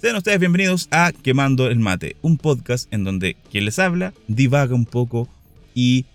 Sean ustedes bienvenidos a Quemando el Mate, un podcast en donde quien les habla divaga un poco y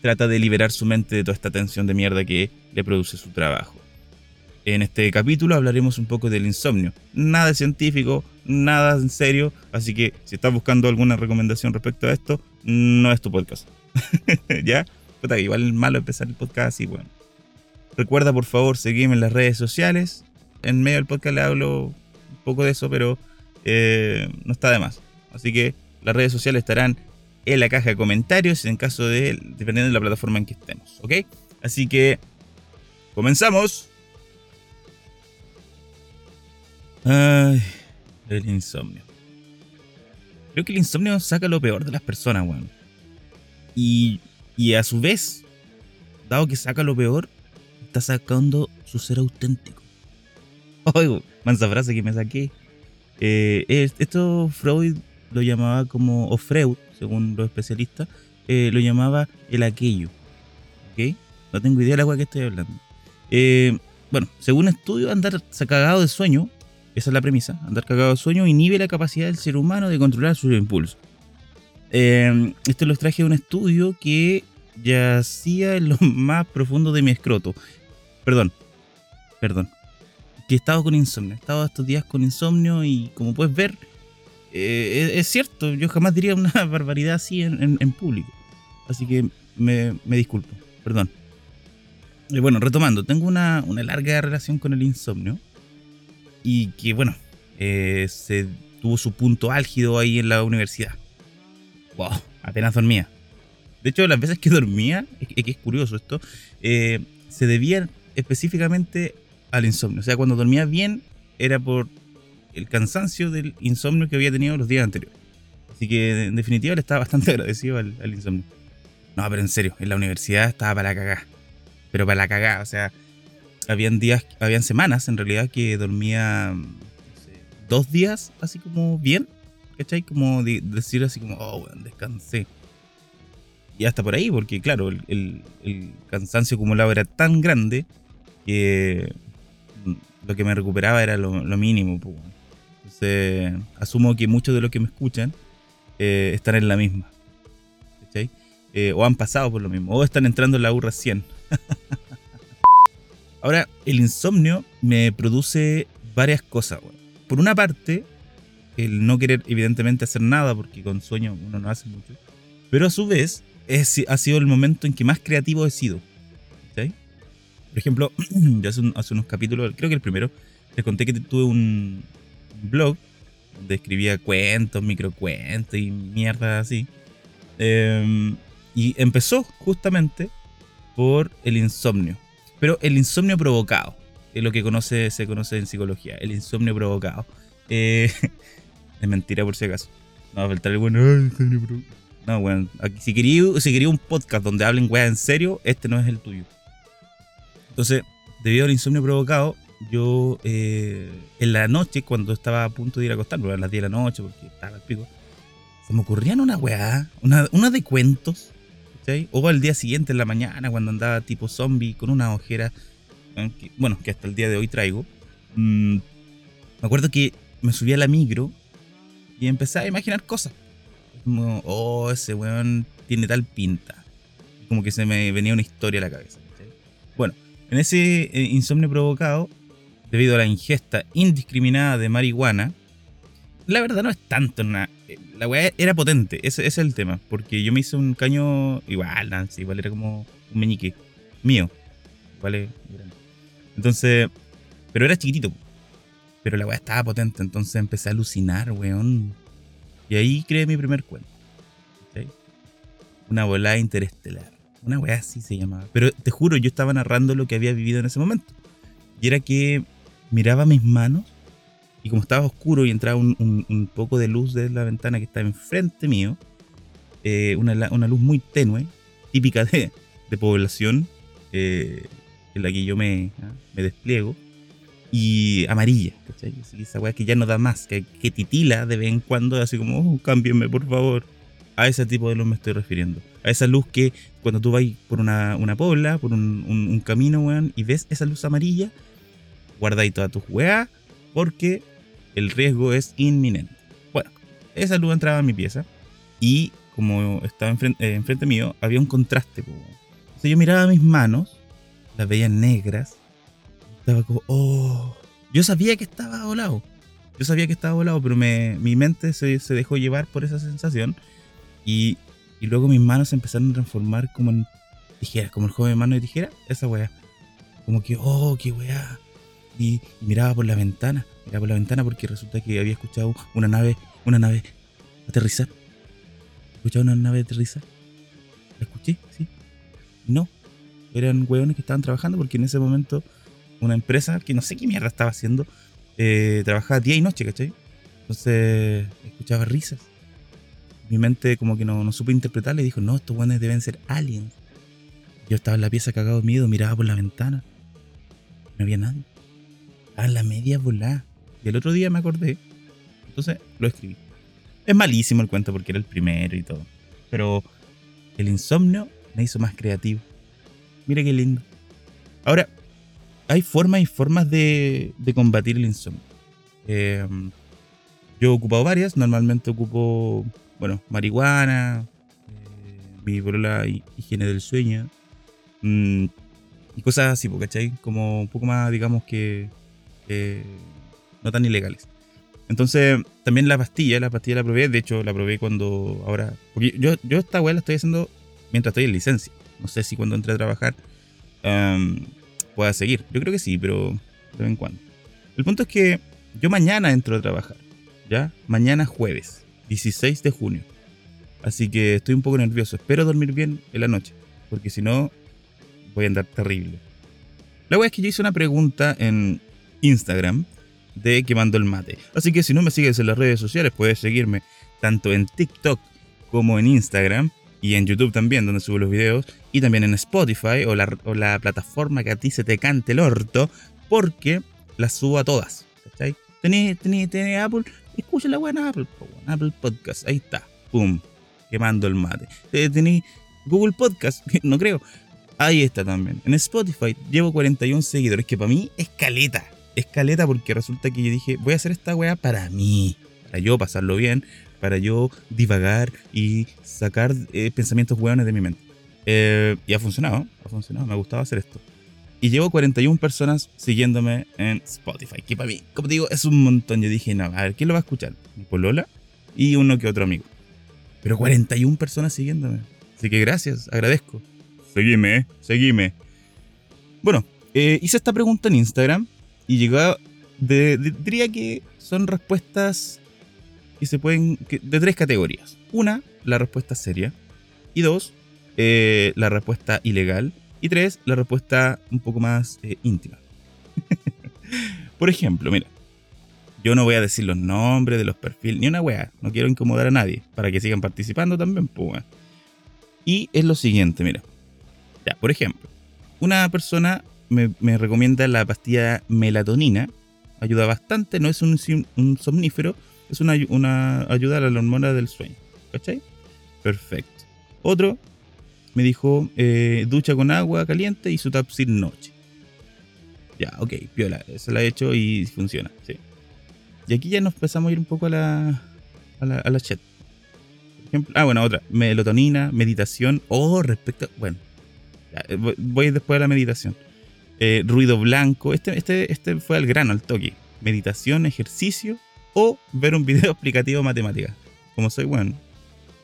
trata de liberar su mente de toda esta tensión de mierda que le produce su trabajo. En este capítulo hablaremos un poco del insomnio. Nada científico, nada en serio, así que si estás buscando alguna recomendación respecto a esto, no es tu podcast. ¿Ya? Puta, igual es malo empezar el podcast así, bueno. Recuerda por favor seguirme en las redes sociales. En medio del podcast le hablo poco de eso, pero eh, no está de más. Así que las redes sociales estarán en la caja de comentarios en caso de, dependiendo de la plataforma en que estemos, ¿ok? Así que, comenzamos. Ay, el insomnio. Creo que el insomnio saca lo peor de las personas, weón. Y, y a su vez, dado que saca lo peor, está sacando su ser auténtico. Oigo, mansa frase que me saqué. Eh, esto Freud lo llamaba como, o Freud, según los especialistas, eh, lo llamaba el aquello. ¿Ok? No tengo idea de la cual que estoy hablando. Eh, bueno, según estudio, andar cagado de sueño, esa es la premisa, andar cagado de sueño inhibe la capacidad del ser humano de controlar sus impulsos. esto lo traje de un estudio que yacía en lo más profundo de mi escroto. Perdón, perdón que he estado con insomnio. He estado estos días con insomnio y como puedes ver, eh, es, cierto, yo jamás diría una barbaridad así en, público. Así que me, disculpo, perdón. Y bueno, retomando, tengo una, larga relación con el insomnio y que bueno, eh, se tuvo su punto álgido ahí en la universidad. Wow, apenas dormía. De hecho, las veces que dormía, es, que es curioso esto, eh, se debían específicamente al insomnio. O sea, cuando dormía bien era por el cansancio del insomnio que había tenido los días anteriores. Así que en definitiva le estaba bastante agradecido al, insomnio. No, pero en serio, en la universidad estaba para la cagada. Pero para la cagada, o sea, habían días, habían semanas en realidad que dormía dos días así como bien, ¿cachai? Como decir así como, oh, bueno, descansé. Y hasta por ahí, porque claro, el, el cansancio acumulado era tan grande que lo que me recuperaba era lo, mínimo. Entonces, asumo que muchos de los que me escuchan eh, están en la misma. Eh, o han pasado por lo mismo. O están entrando en la U recién. Ahora, el insomnio me produce varias cosas. Por una parte, el no querer evidentemente hacer nada, porque con sueño uno no hace mucho. Pero a su vez, es, ha sido el momento en que más creativo he sido. Por ejemplo, ya hace, unos capítulos, creo que el primero, les conté que tuve un blog donde escribía cuentos, microcuentos y mierda así. Em, y empezó justamente por el insomnio. Pero el insomnio provocado, es lo que se conoce en psicología, el insomnio provocado. Eh, es mentira por si acaso. No va a faltar el bueno. No, bueno, si quería, un podcast donde hablen weá en serio, este no es el tuyo. Entonces, debido al insomnio provocado, yo eh, en la noche, cuando estaba a punto de ir a acostarme, a las 10 de la noche, porque estaba al pico, se me ocurrían una weá, una, de cuentos. O al día siguiente, en la mañana, cuando andaba tipo zombie con una ojera, bueno, que hasta el día de hoy traigo. Mm, me acuerdo que me subí a la micro y empecé a imaginar cosas. Como, oh, ese weón tiene tal pinta. Como que se me venía una historia a la cabeza. Bueno, en ese eh, insomnio provocado, debido a la ingesta indiscriminada de marihuana, la verdad no es tanto. Eh, la weá era potente, ese, es el tema. Porque yo me hice un caño igual, Nancy, igual era como un meñique mío. ¿Vale? Entonces. Pero era chiquitito. Pero la weá estaba potente, entonces empecé a alucinar, weón. Y ahí creé mi primer cuento. Una bola interestelar. Una weá así se llamaba. Pero te juro, yo estaba narrando lo que había vivido en ese momento. Y era que miraba mis manos y como estaba oscuro y entraba un, poco de luz de la ventana que estaba enfrente mío, eh, una, luz muy tenue, típica de, población eh, en la que yo me, ¿ah? me despliego, y amarilla, ¿cachai? esa weá que ya no da más, que, titila de vez en cuando, así como, oh, cámbienme por favor. A ese tipo de luz me estoy refiriendo. A esa luz que cuando tú vas por una, una pobla, por un, un, camino, weón, y ves esa luz amarilla, guardáis todas tus weas porque el riesgo es inminente. Bueno, esa luz entraba en mi pieza y como estaba enfrente, eh, enfrente mío, había un contraste. Entonces yo miraba mis manos, las veía negras, estaba como, oh, yo sabía que estaba volado. Yo sabía que estaba volado, pero me, mi mente se, se, dejó llevar por esa sensación. Y, y, luego mis manos se empezaron a transformar como en tijeras, como el joven mano de tijera, esa weá. Como que, oh, qué weá. Y, miraba por la ventana, miraba por la ventana porque resulta que había escuchado una nave, una nave aterrizar. ¿Escuchado una nave aterrizar? ¿La escuché? Sí. No. Eran weones que estaban trabajando porque en ese momento una empresa que no sé qué mierda estaba haciendo, eh, trabajaba día y noche, ¿cachai? Entonces escuchaba risas. Mi mente como que no, no supo interpretarle y dijo, no, estos buenos deben ser aliens. Yo estaba en la pieza cagado de miedo, miraba por la ventana. No había nadie. Estaba en la media volada. Y el otro día me acordé. Entonces lo escribí. Es malísimo el cuento porque era el primero y todo. Pero el insomnio me hizo más creativo. Mira qué lindo. Ahora, hay formas y formas de, combatir el insomnio. Em, yo he ocupado varias, normalmente ocupo, bueno, marihuana, eh, mi la higiene del sueño, mm, y cosas así, ¿cachai? Como un poco más, digamos que, no tan ilegales. Entonces, también la pastilla, la pastilla la probé, de hecho la probé cuando ahora, porque yo, yo esta weá la estoy haciendo mientras estoy en licencia. No sé si cuando entré a trabajar pueda seguir. Yo creo que sí, pero de vez en cuando. El punto es que yo mañana entro a trabajar. ¿Ya? Mañana jueves, 16 de junio. Así que estoy un poco nervioso. Espero dormir bien en la noche. Porque si no, voy a andar terrible. La wea es que yo hice una pregunta en Instagram de quemando el mate. Así que si no me sigues en las redes sociales, puedes seguirme tanto en TikTok como en Instagram y en YouTube también, donde subo los videos, y también en Spotify o la, o la plataforma que a ti se te cante el orto, porque las subo a todas. ¿Cachai? Tenés, Apple, escucha la buena Apple, Apple Podcast, ahí está, pum, quemando el mate. Eh, Tenéis Google Podcast, no creo, ahí está también. En Spotify llevo 41 seguidores, que para mí es caleta, es caleta porque resulta que yo dije, voy a hacer esta weá para mí, para yo pasarlo bien, para yo divagar y sacar eh, pensamientos hueones de mi mente. Eh, y ha funcionado, ha funcionado, me ha gustado hacer esto. Y llevo 41 personas siguiéndome en Spotify, que para mí, como digo, es un montón. Yo dije, no, a ver, ¿quién lo va a escuchar? Mi polola y uno que otro amigo. Pero 41 personas siguiéndome. Así que gracias, agradezco. Seguime, eh, seguime. Bueno, hice esta pregunta en Instagram y llegó, diría que son respuestas y se pueden. de tres categorías. Una, la respuesta seria. Y dos, eh, la respuesta ilegal. Y tres, la respuesta un poco más eh, íntima. Por ejemplo, mira. Yo no voy a decir los nombres de los perfiles, ni una wea. No quiero incomodar a nadie. Para que sigan participando también, pues. Y es lo siguiente, mira. Ya, por ejemplo, una persona me, recomienda la pastilla melatonina. Ayuda bastante, no es un, un somnífero, es una, una ayuda a la hormona del sueño. ¿Cachai? Perfecto. Otro me dijo eh, ducha con agua caliente y su tapsil noche. Ya, ok, piola, se la he hecho y funciona, sí. Y aquí ya nos empezamos a ir un poco a la, a la, a la chat. Ah, bueno, otra, melatonina, meditación, oh, respecto, bueno, eh, voy después a la meditación. Eh, ruido blanco, este, este, este fue al grano, al toque. Meditación, ejercicio o ver un video explicativo de matemáticas, como soy bueno.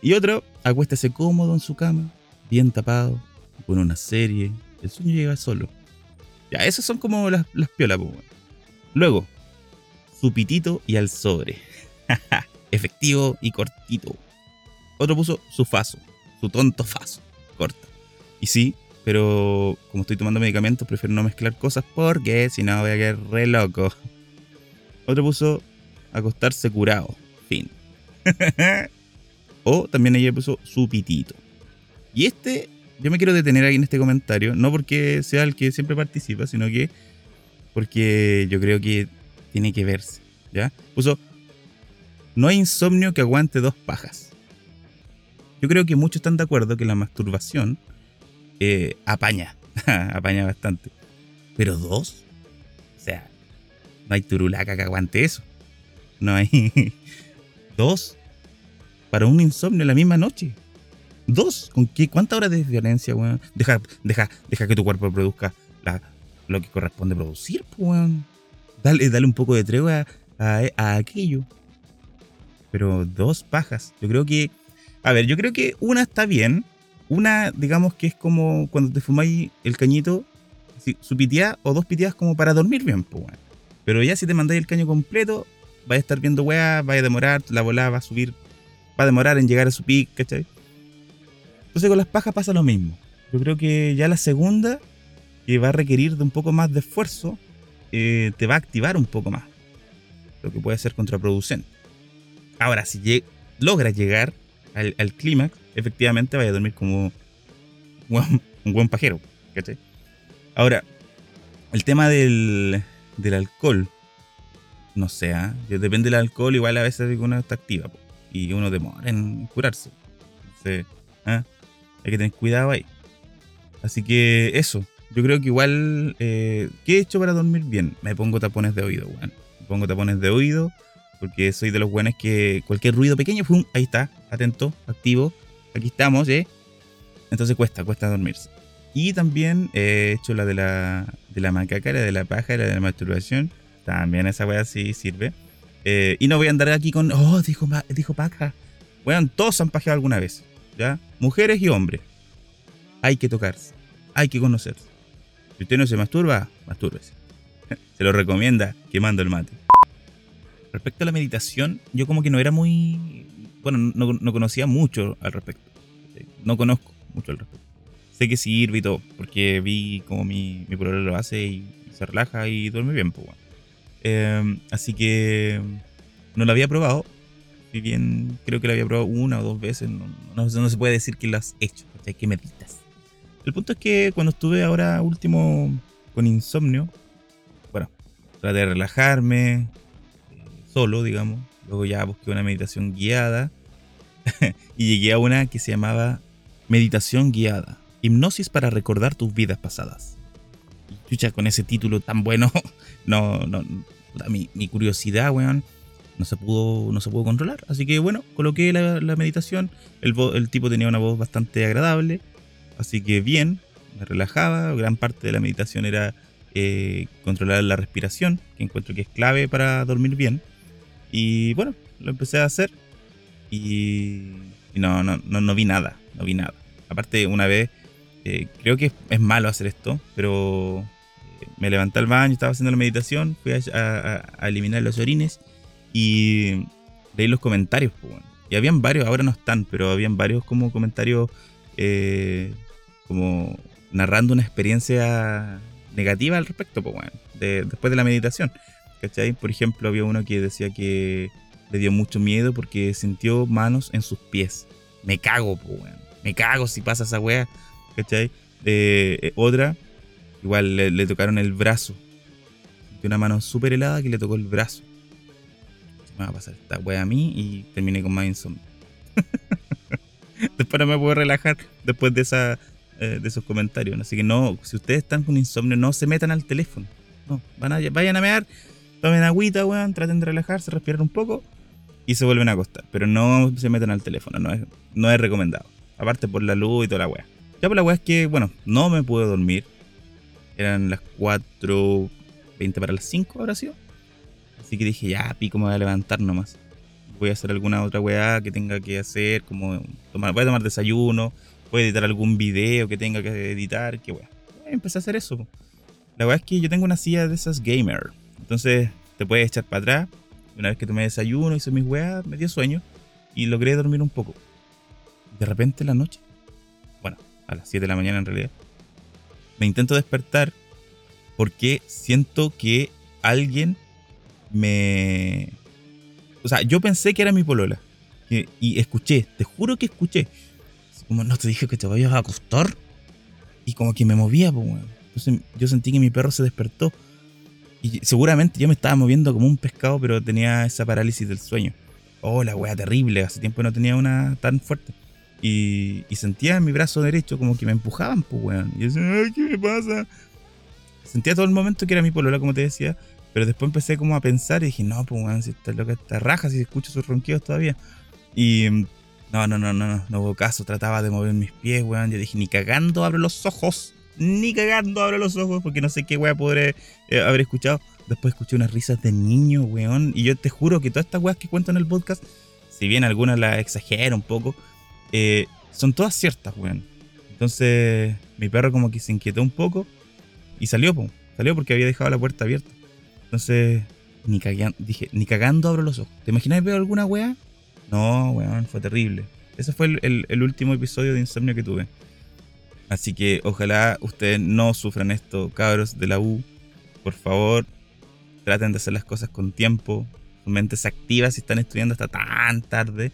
Y otro, acuéstese cómodo en su cama, bien tapado, con una serie, el sueño llega solo. Ya, esas son como las, las piolas, pues, Luego, su pitito y al sobre. Efectivo y cortito. Otro puso su faso, su tonto faso, corto. Y sí, pero como estoy tomando medicamentos, prefiero no mezclar cosas porque si no voy a quedar re loco. Otro puso acostarse curado. Fin. o también ella puso su pitito. Y este, yo me quiero detener ahí en este comentario, no porque sea el que siempre participa, sino que porque yo creo que tiene que verse. ¿Ya? Puso, no hay insomnio que aguante dos pajas. Yo creo que muchos están de acuerdo que la masturbación eh, apaña, apaña bastante. Pero dos, o sea, no hay turulaca que aguante eso. No hay dos para un insomnio en la misma noche. Dos, ¿con qué? ¿Cuántas horas de diferencia, weón? Deja, deja, deja que tu cuerpo produzca lo que corresponde producir, pues, weón. Dale, dale un poco de tregua a, aquello. Pero dos pajas. Yo creo que. A ver, yo creo que una está bien. Una, digamos que es como cuando te fumáis el cañito, su piteada o dos piteadas como para dormir bien, pues. Pero ya si te mandáis el caño completo, vais a estar viendo weá, va a demorar, la bola va a subir, va a demorar en llegar a su pic, ¿cachai? Entonces con las pajas pasa lo mismo. Yo creo que ya la segunda, que va a requerir de un poco más de esfuerzo, eh, te va a activar un poco más. Lo que puede ser contraproducente. Ahora, si logras llegar al, clímax, efectivamente vaya a dormir como un, buen pajero. ¿cachai? Ahora, el tema del, del alcohol. No sé, ¿eh? depende del alcohol, igual a veces uno está activa y uno demora en curarse. Entonces, ¿eh? Hay que tener cuidado ahí. Así que eso. Yo creo que igual. Eh, ¿Qué he hecho para dormir bien? Me pongo tapones de oído, weón. Me pongo tapones de oído. Porque soy de los buenos que cualquier ruido pequeño, ¡fum! ahí está, atento, activo. Aquí estamos, ¿eh? Entonces cuesta, cuesta dormirse. Y también he hecho la de la, de la macaca, la de la paja, la de la masturbación. También esa weá sí sirve. Eh, y no voy a andar aquí con, oh, dijo, dijo paja. Weón, todos han pajeado alguna vez. ¿ya? Mujeres y hombres. Hay que tocarse, hay que conocerse. Si usted no se masturba, mastúrbese. Se lo recomienda quemando el mate. Respecto a la meditación, yo como que no era muy... Bueno, no, conocía mucho al respecto. No conozco mucho al respecto. Sé que sirve y todo, porque vi como mi, mi lo hace y se relaja y duerme bien. Pues, em, así que no lo había probado, bien creo que la había probado una o dos veces, no, no, se puede decir que lo has hecho, hay que meditas. El punto es que cuando estuve ahora último con insomnio, bueno, traté de relajarme, eh, solo, digamos, luego ya busqué una meditación guiada. Y llegué a una que se llamaba meditación guiada, hipnosis para recordar tus vidas pasadas. Y con ese título tan bueno, no, no, mi, mi curiosidad, weón no se pudo, no se pudo controlar. Así que bueno, coloqué la, meditación. El, el, tipo tenía una voz bastante agradable. Así que bien, me relajaba. Gran parte de la meditación era eh, controlar la respiración, que encuentro que es clave para dormir bien. Y bueno, lo empecé a hacer. Y, no, no, no, vi nada, no vi nada. Aparte, una vez, eh, creo que es, malo hacer esto, pero me levanté al baño, estaba haciendo la meditación, fui a eliminar los orines y leí los comentarios, Y habían varios, ahora no están, pero habían varios como comentarios eh, como narrando una experiencia negativa al respecto, pues, bueno, después de la meditación. Por ejemplo, había uno que decía que le dio mucho miedo porque sintió manos en sus pies. Me cago, pues. Me cago si pasa esa wea. ¿Cachai? Eh, otra, igual le, tocaron el brazo. Sintió una mano súper helada que le tocó el brazo me va a pasar esta wea a mí y terminé con más insomnio. después no me puedo relajar después de, esa, eh, de esos comentarios. Así que no, si ustedes están con insomnio, no se metan al teléfono. No, van a, vayan a mear, tomen agüita, weón, traten de relajarse, respirar un poco y se vuelven a acostar. Pero no se metan al teléfono, no es, no es recomendado. Aparte por la luz y toda la wea. Ya por la wea es que, bueno, no me puedo dormir. Eran las 4.20 para las 5, ahora sí. Así que dije, ya, pico, me voy a levantar nomás. Voy a hacer alguna otra weá que tenga que hacer, como tomar, voy a tomar desayuno, voy a editar algún video que tenga que editar, que weá. Empecé a hacer eso. La weá es que yo tengo una silla de esas gamer. Entonces te puedes echar para atrás. Una vez que tomé desayuno, hice mis weas, me dio sueño y logré dormir un poco. De repente en la noche, bueno, a las 7 de la mañana en realidad, me intento despertar porque siento que alguien me... O sea, yo pensé que era mi polola. Y, escuché, te juro que escuché. Como no te dije que te vayas a acostar. Y como que me movía, pues, Entonces yo sentí que mi perro se despertó. Y seguramente yo me estaba moviendo como un pescado, pero tenía esa parálisis del sueño. Oh, la wea terrible. Hace tiempo no tenía una tan fuerte. Y, sentía en mi brazo derecho como que me empujaban, pues, weón. Y yo decía, ay, ¿qué me pasa? Sentía todo el momento que era mi polola, como te decía, pero después empecé como a pensar y dije, no, pues, weón, si está loca, está raja, si escucho sus ronquidos todavía. Y no, no, no, no, no, no hubo caso, trataba de mover mis pies, weón. Yo dije, ni cagando abro los ojos, ni cagando abro los ojos, porque no sé qué weón podré eh, haber escuchado. Después escuché unas risas de niño, weón. Y yo te juro que todas estas weas que cuento en el podcast, si bien algunas las exagero un poco, eh, son todas ciertas, weón. Entonces, mi perro como que se inquietó un poco y salió, po. Salió porque había dejado la puerta abierta. Entonces, ni cagando, dije, ni cagando abro los ojos. ¿Te imaginas veo alguna wea? No, weón, fue terrible. Ese fue el, último episodio de insomnio que tuve. Así que ojalá ustedes no sufran esto, cabros de la U. Por favor, traten de hacer las cosas con tiempo. Sus mentes activas si están estudiando hasta tan tarde.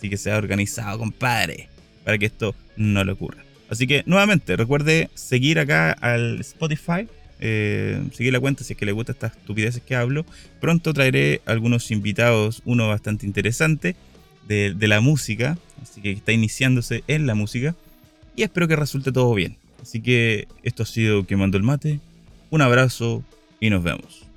Así que sea organizado, compadre, para que esto no le ocurra. Así que nuevamente, recuerde seguir acá al Spotify. Eh, seguir la cuenta si es que le gusta estas estupideces que hablo. Pronto traeré algunos invitados, uno bastante interesante de, de la música, así que está iniciándose en la música. Y espero que resulte todo bien. Así que esto ha sido Quemando el Mate. Un abrazo y nos vemos.